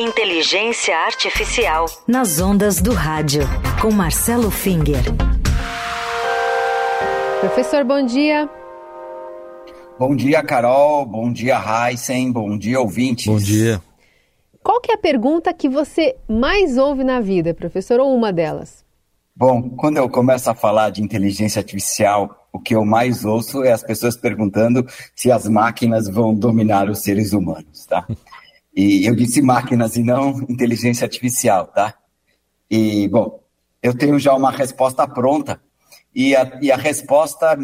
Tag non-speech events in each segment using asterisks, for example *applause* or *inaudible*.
Inteligência Artificial. Nas ondas do rádio. Com Marcelo Finger. Professor, bom dia. Bom dia, Carol. Bom dia, Heisen. Bom dia, ouvintes. Bom dia. Qual que é a pergunta que você mais ouve na vida, professor, ou uma delas? Bom, quando eu começo a falar de inteligência artificial, o que eu mais ouço é as pessoas perguntando se as máquinas vão dominar os seres humanos, tá? *laughs* E eu disse máquinas e não inteligência artificial, tá? E, bom, eu tenho já uma resposta pronta. E a, e a resposta,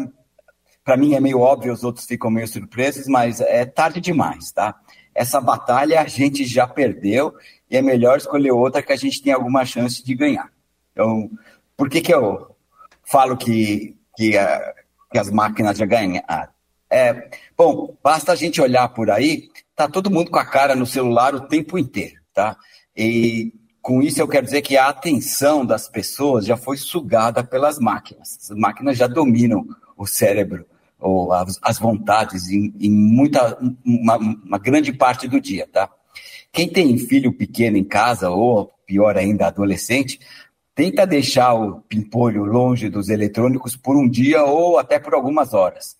para mim, é meio óbvia, os outros ficam meio surpresos, mas é tarde demais, tá? Essa batalha a gente já perdeu e é melhor escolher outra que a gente tem alguma chance de ganhar. Então, por que, que eu falo que, que, que as máquinas já ganharam? É, bom, basta a gente olhar por aí tá todo mundo com a cara no celular o tempo inteiro, tá? E com isso eu quero dizer que a atenção das pessoas já foi sugada pelas máquinas. As máquinas já dominam o cérebro ou as, as vontades em, em muita uma, uma, grande parte do dia, tá? Quem tem filho pequeno em casa ou pior ainda adolescente, tenta deixar o pimpolho longe dos eletrônicos por um dia ou até por algumas horas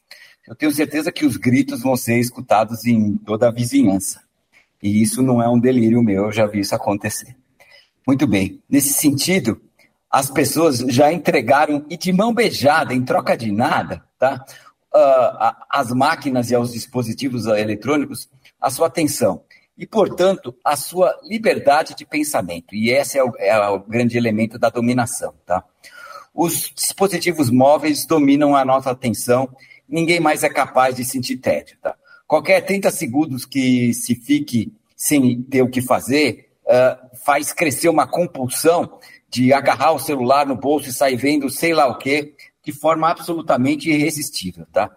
eu tenho certeza que os gritos vão ser escutados em toda a vizinhança. E isso não é um delírio meu, eu já vi isso acontecer. Muito bem, nesse sentido, as pessoas já entregaram, e de mão beijada, em troca de nada, tá? Uh, as máquinas e aos dispositivos eletrônicos a sua atenção e, portanto, a sua liberdade de pensamento. E esse é o, é o grande elemento da dominação. Tá? Os dispositivos móveis dominam a nossa atenção ninguém mais é capaz de sentir tédio. Tá? Qualquer 30 segundos que se fique sem ter o que fazer uh, faz crescer uma compulsão de agarrar o celular no bolso e sair vendo sei lá o quê, de forma absolutamente irresistível. Tá?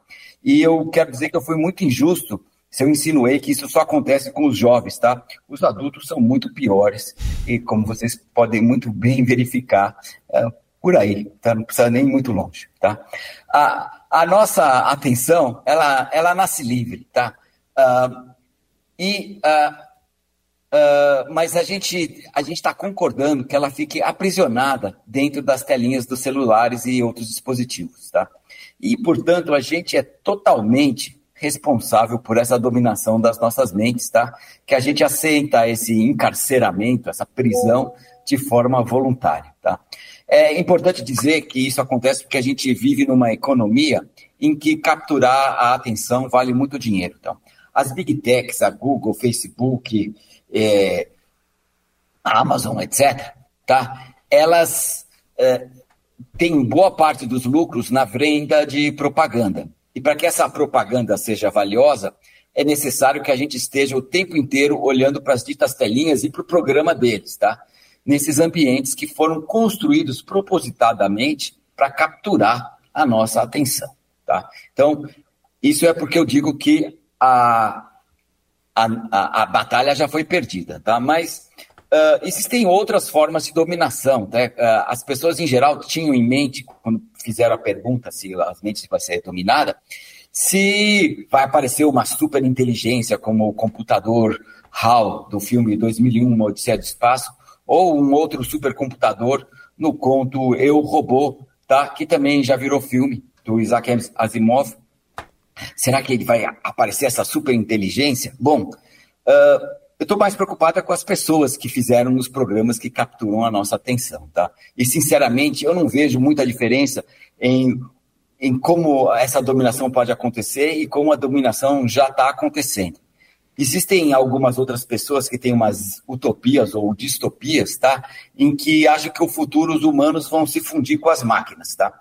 E eu quero dizer que eu fui muito injusto se eu insinuei que isso só acontece com os jovens, tá? Os adultos são muito piores e, como vocês podem muito bem verificar, uh, por aí, tá? Não precisa nem muito longe, tá? A, a nossa atenção, ela, ela nasce livre, tá? Uh, e, uh, uh, mas a gente a está concordando que ela fique aprisionada dentro das telinhas dos celulares e outros dispositivos, tá? E, portanto, a gente é totalmente responsável por essa dominação das nossas mentes, tá? Que a gente aceita esse encarceramento, essa prisão de forma voluntária, tá? É importante dizer que isso acontece porque a gente vive numa economia em que capturar a atenção vale muito dinheiro. Então, as big techs, a Google, Facebook, é, a Amazon, etc., tá? elas é, têm boa parte dos lucros na venda de propaganda. E para que essa propaganda seja valiosa, é necessário que a gente esteja o tempo inteiro olhando para as ditas telinhas e para o programa deles, tá? Nesses ambientes que foram construídos propositadamente para capturar a nossa atenção. Tá? Então, isso é porque eu digo que a, a, a, a batalha já foi perdida, tá? mas uh, existem outras formas de dominação. Tá? Uh, as pessoas, em geral, tinham em mente, quando fizeram a pergunta se as mentes vai ser dominada, se vai aparecer uma super inteligência como o computador HAL do filme 2001, Uma Odisseia do Espaço, ou um outro supercomputador no conto Eu, Robô, tá? que também já virou filme, do Isaac Asimov. Será que ele vai aparecer essa superinteligência? Bom, uh, eu estou mais preocupada com as pessoas que fizeram os programas que capturam a nossa atenção. Tá? E, sinceramente, eu não vejo muita diferença em, em como essa dominação pode acontecer e como a dominação já está acontecendo. Existem algumas outras pessoas que têm umas utopias ou distopias, tá? Em que acham que o futuro os humanos vão se fundir com as máquinas, tá?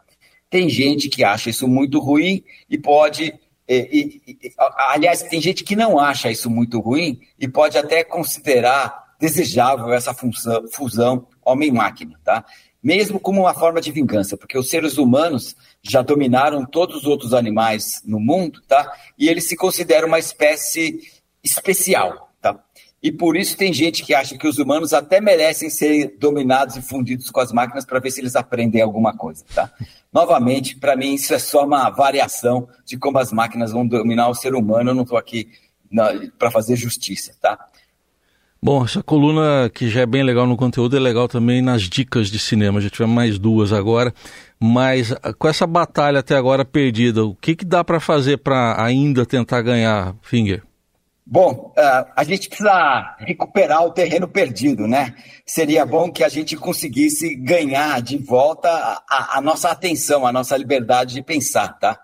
Tem gente que acha isso muito ruim e pode. E, e, e, aliás, tem gente que não acha isso muito ruim e pode até considerar desejável essa função, fusão homem-máquina, tá? Mesmo como uma forma de vingança, porque os seres humanos já dominaram todos os outros animais no mundo, tá? E eles se consideram uma espécie especial. Tá? E por isso tem gente que acha que os humanos até merecem ser dominados e fundidos com as máquinas para ver se eles aprendem alguma coisa. Tá? Novamente, para mim, isso é só uma variação de como as máquinas vão dominar o ser humano. Eu não estou aqui para fazer justiça. Tá? Bom, essa coluna que já é bem legal no conteúdo é legal também nas dicas de cinema. Já tivemos mais duas agora. Mas ah, com essa batalha até agora perdida, o que, que dá para fazer para ainda tentar ganhar, Finger? Bom, uh, a gente precisa recuperar o terreno perdido, né? Seria bom que a gente conseguisse ganhar de volta a, a nossa atenção, a nossa liberdade de pensar, tá?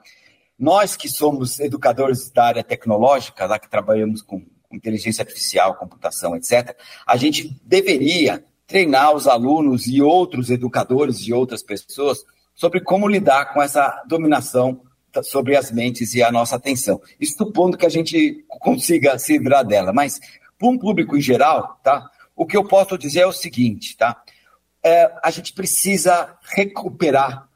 Nós que somos educadores da área tecnológica, lá que trabalhamos com inteligência artificial, computação, etc., a gente deveria treinar os alunos e outros educadores e outras pessoas sobre como lidar com essa dominação sobre as mentes e a nossa atenção. Isso supondo que a gente consiga se livrar dela. Mas, para um público em geral, tá? O que eu posso dizer é o seguinte, tá? É, a gente precisa recuperar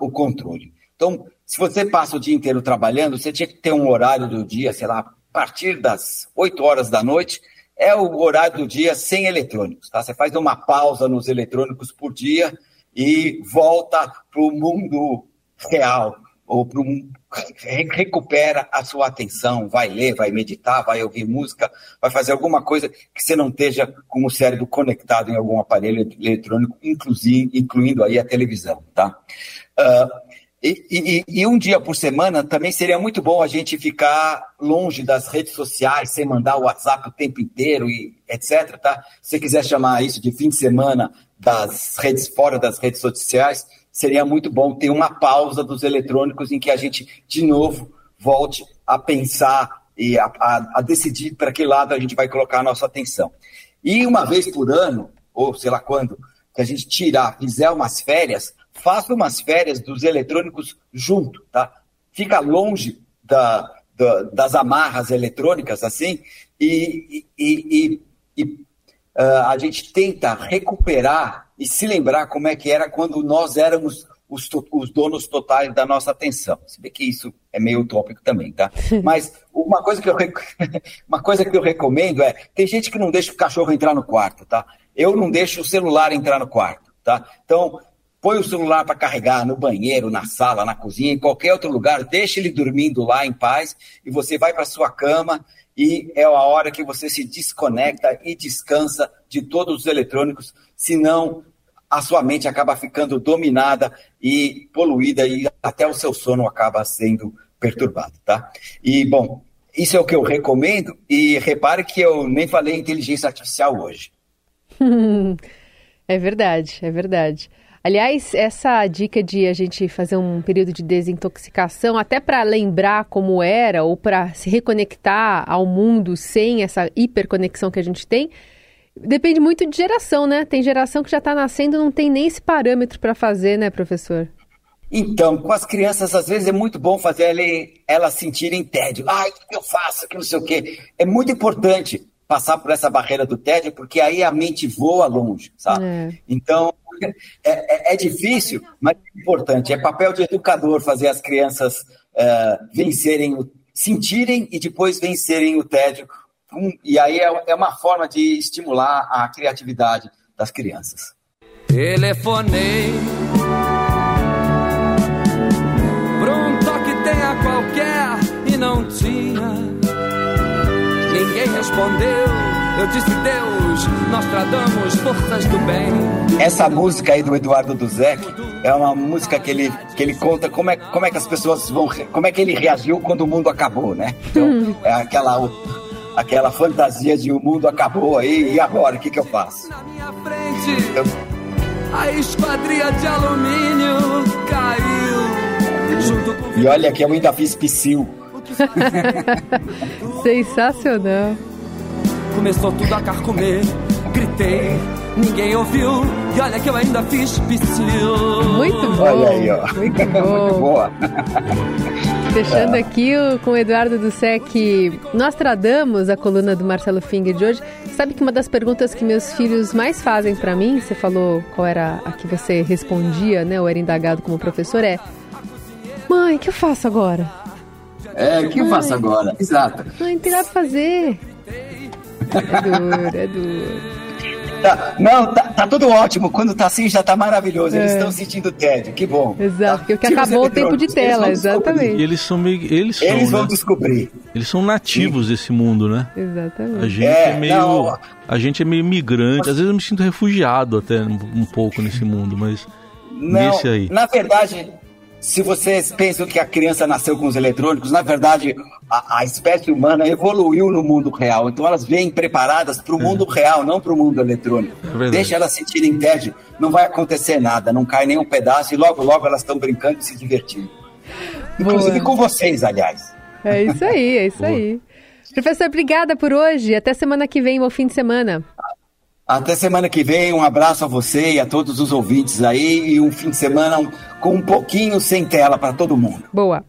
o controle. Então, se você passa o dia inteiro trabalhando, você tinha que ter um horário do dia, sei lá, a partir das 8 horas da noite, é o horário do dia sem eletrônicos, tá? Você faz uma pausa nos eletrônicos por dia e volta para o mundo real, ou um, recupera a sua atenção, vai ler, vai meditar, vai ouvir música, vai fazer alguma coisa que você não esteja com o cérebro conectado em algum aparelho eletrônico, inclusive, incluindo aí a televisão, tá? Uh, e, e, e, um dia por semana também seria muito bom a gente ficar longe das redes sociais, sem mandar o WhatsApp o tempo inteiro e etc. Tá? Se você quiser chamar isso de fim de semana das redes fora das redes sociais, seria muito bom ter uma pausa dos eletrônicos em que a gente, de novo, volte a pensar e a, a, a decidir para que lado a gente vai colocar a nossa atenção. E uma vez por ano, ou sei lá quando, que a gente tirar, fizer umas férias, faça umas férias dos eletrônicos junto, tá? Fica longe da, da, das amarras eletrônicas, assim, e, e, e, e uh, a gente tenta recuperar e se lembrar como é que era quando nós éramos os, os, donos totais da nossa atenção. Se bem que isso é meio utópico também, tá? *laughs* Mas uma coisa que eu, *laughs* uma coisa que eu recomendo é, tem gente que não deixa o cachorro entrar no quarto, tá? Eu não deixo o celular entrar no quarto, tá? Então, põe o celular para carregar no banheiro, na sala, na cozinha, em qualquer outro lugar, deixa ele dormindo lá em paz e você vai para sua cama e é a hora que você se desconecta e descansa de todos os eletrônicos, senão a sua mente acaba ficando dominada e poluída e até o seu sono acaba sendo perturbado, tá? E, bom, isso é o que eu recomendo e repare que eu nem falei inteligência artificial hoje. *laughs* é verdade, é verdade. Aliás, essa dica de a gente fazer um período de desintoxicação, até para lembrar como era ou para se reconectar ao mundo sem essa hiperconexão que a gente tem, depende muito de geração, né? Tem geração que já está nascendo não tem nem esse parâmetro para fazer, né, professor? Então, com as crianças, às vezes é muito bom fazer elas sentirem tédio. Ai, o que eu faço? Que não sei o quê. É muito importante passar por essa barreira do tédio, porque aí a mente voa longe, sabe? É. Então, é, é, é, difícil, mas é importante. É papel de educador fazer as crianças é, vencerem, o, sentirem e depois vencerem o tédio. Um, e aí é, é uma forma de estimular a criatividade das crianças. Telefonei para um toque tenha qualquer e não tinha. Respondeu eu disse Deus, nós tradamos forças do bem. Essa música aí do Eduardo Duzek é uma música que ele, que ele conta como é, como é que as pessoas vão. Como é que ele reagiu quando o mundo acabou, né? Então, é aquela, aquela fantasia de o mundo acabou aí, e agora? O que, que eu faço? Na minha frente, eu... a esquadria de alumínio caiu. Junto com... E olha que eu ainda fiz psil. *laughs* Sensacional. Começou tudo a carcomer, gritei, ninguém ouviu. E olha que eu ainda fiz psil. Muito bom. Olha aí, ó. Muito *laughs* bom. Muito boa. Fechando aqui com o Eduardo Dussek, nós tradamos a coluna do Marcelo Finger de hoje. Sabe que uma das perguntas que meus filhos mais fazem para mim, você falou qual era a que você respondia, né, ou era indagado como professor, é: Mãe, o que eu faço agora? É, o que eu faço agora? Exato. Mãe, não tem nada pra fazer. É duro, é duro. Tá, não, tá, tá, tudo ótimo. Quando tá assim, já tá maravilhoso. Eles é. estão sentindo tédio, que bom. Exato, porque tipo acabou o tempo de tela, exatamente. E eles são meio. Eles, são, eles vão né? descobrir. Eles são nativos Sim. desse mundo, né? Exatamente. A gente é, é meio. Não, a gente é meio migrante. Às vezes eu me sinto refugiado até um, um pouco nesse mundo, mas. Não, nesse aí. Na verdade, se vocês pensam que a criança nasceu com os eletrônicos, na verdade, a, a espécie humana evoluiu no mundo real. Então elas vêm preparadas para o é. mundo real, não para o mundo eletrônico. É Deixa elas sentirem tédio, não vai acontecer nada, não cai nenhum pedaço e logo, logo elas estão brincando e se divertindo. Inclusive com vocês, aliás. É isso aí, é isso Boa. aí. Professor, obrigada por hoje. Até semana que vem, bom fim de semana. Até semana que vem, um abraço a você e a todos os ouvintes aí e um fim de semana com um pouquinho sem tela para todo mundo. Boa.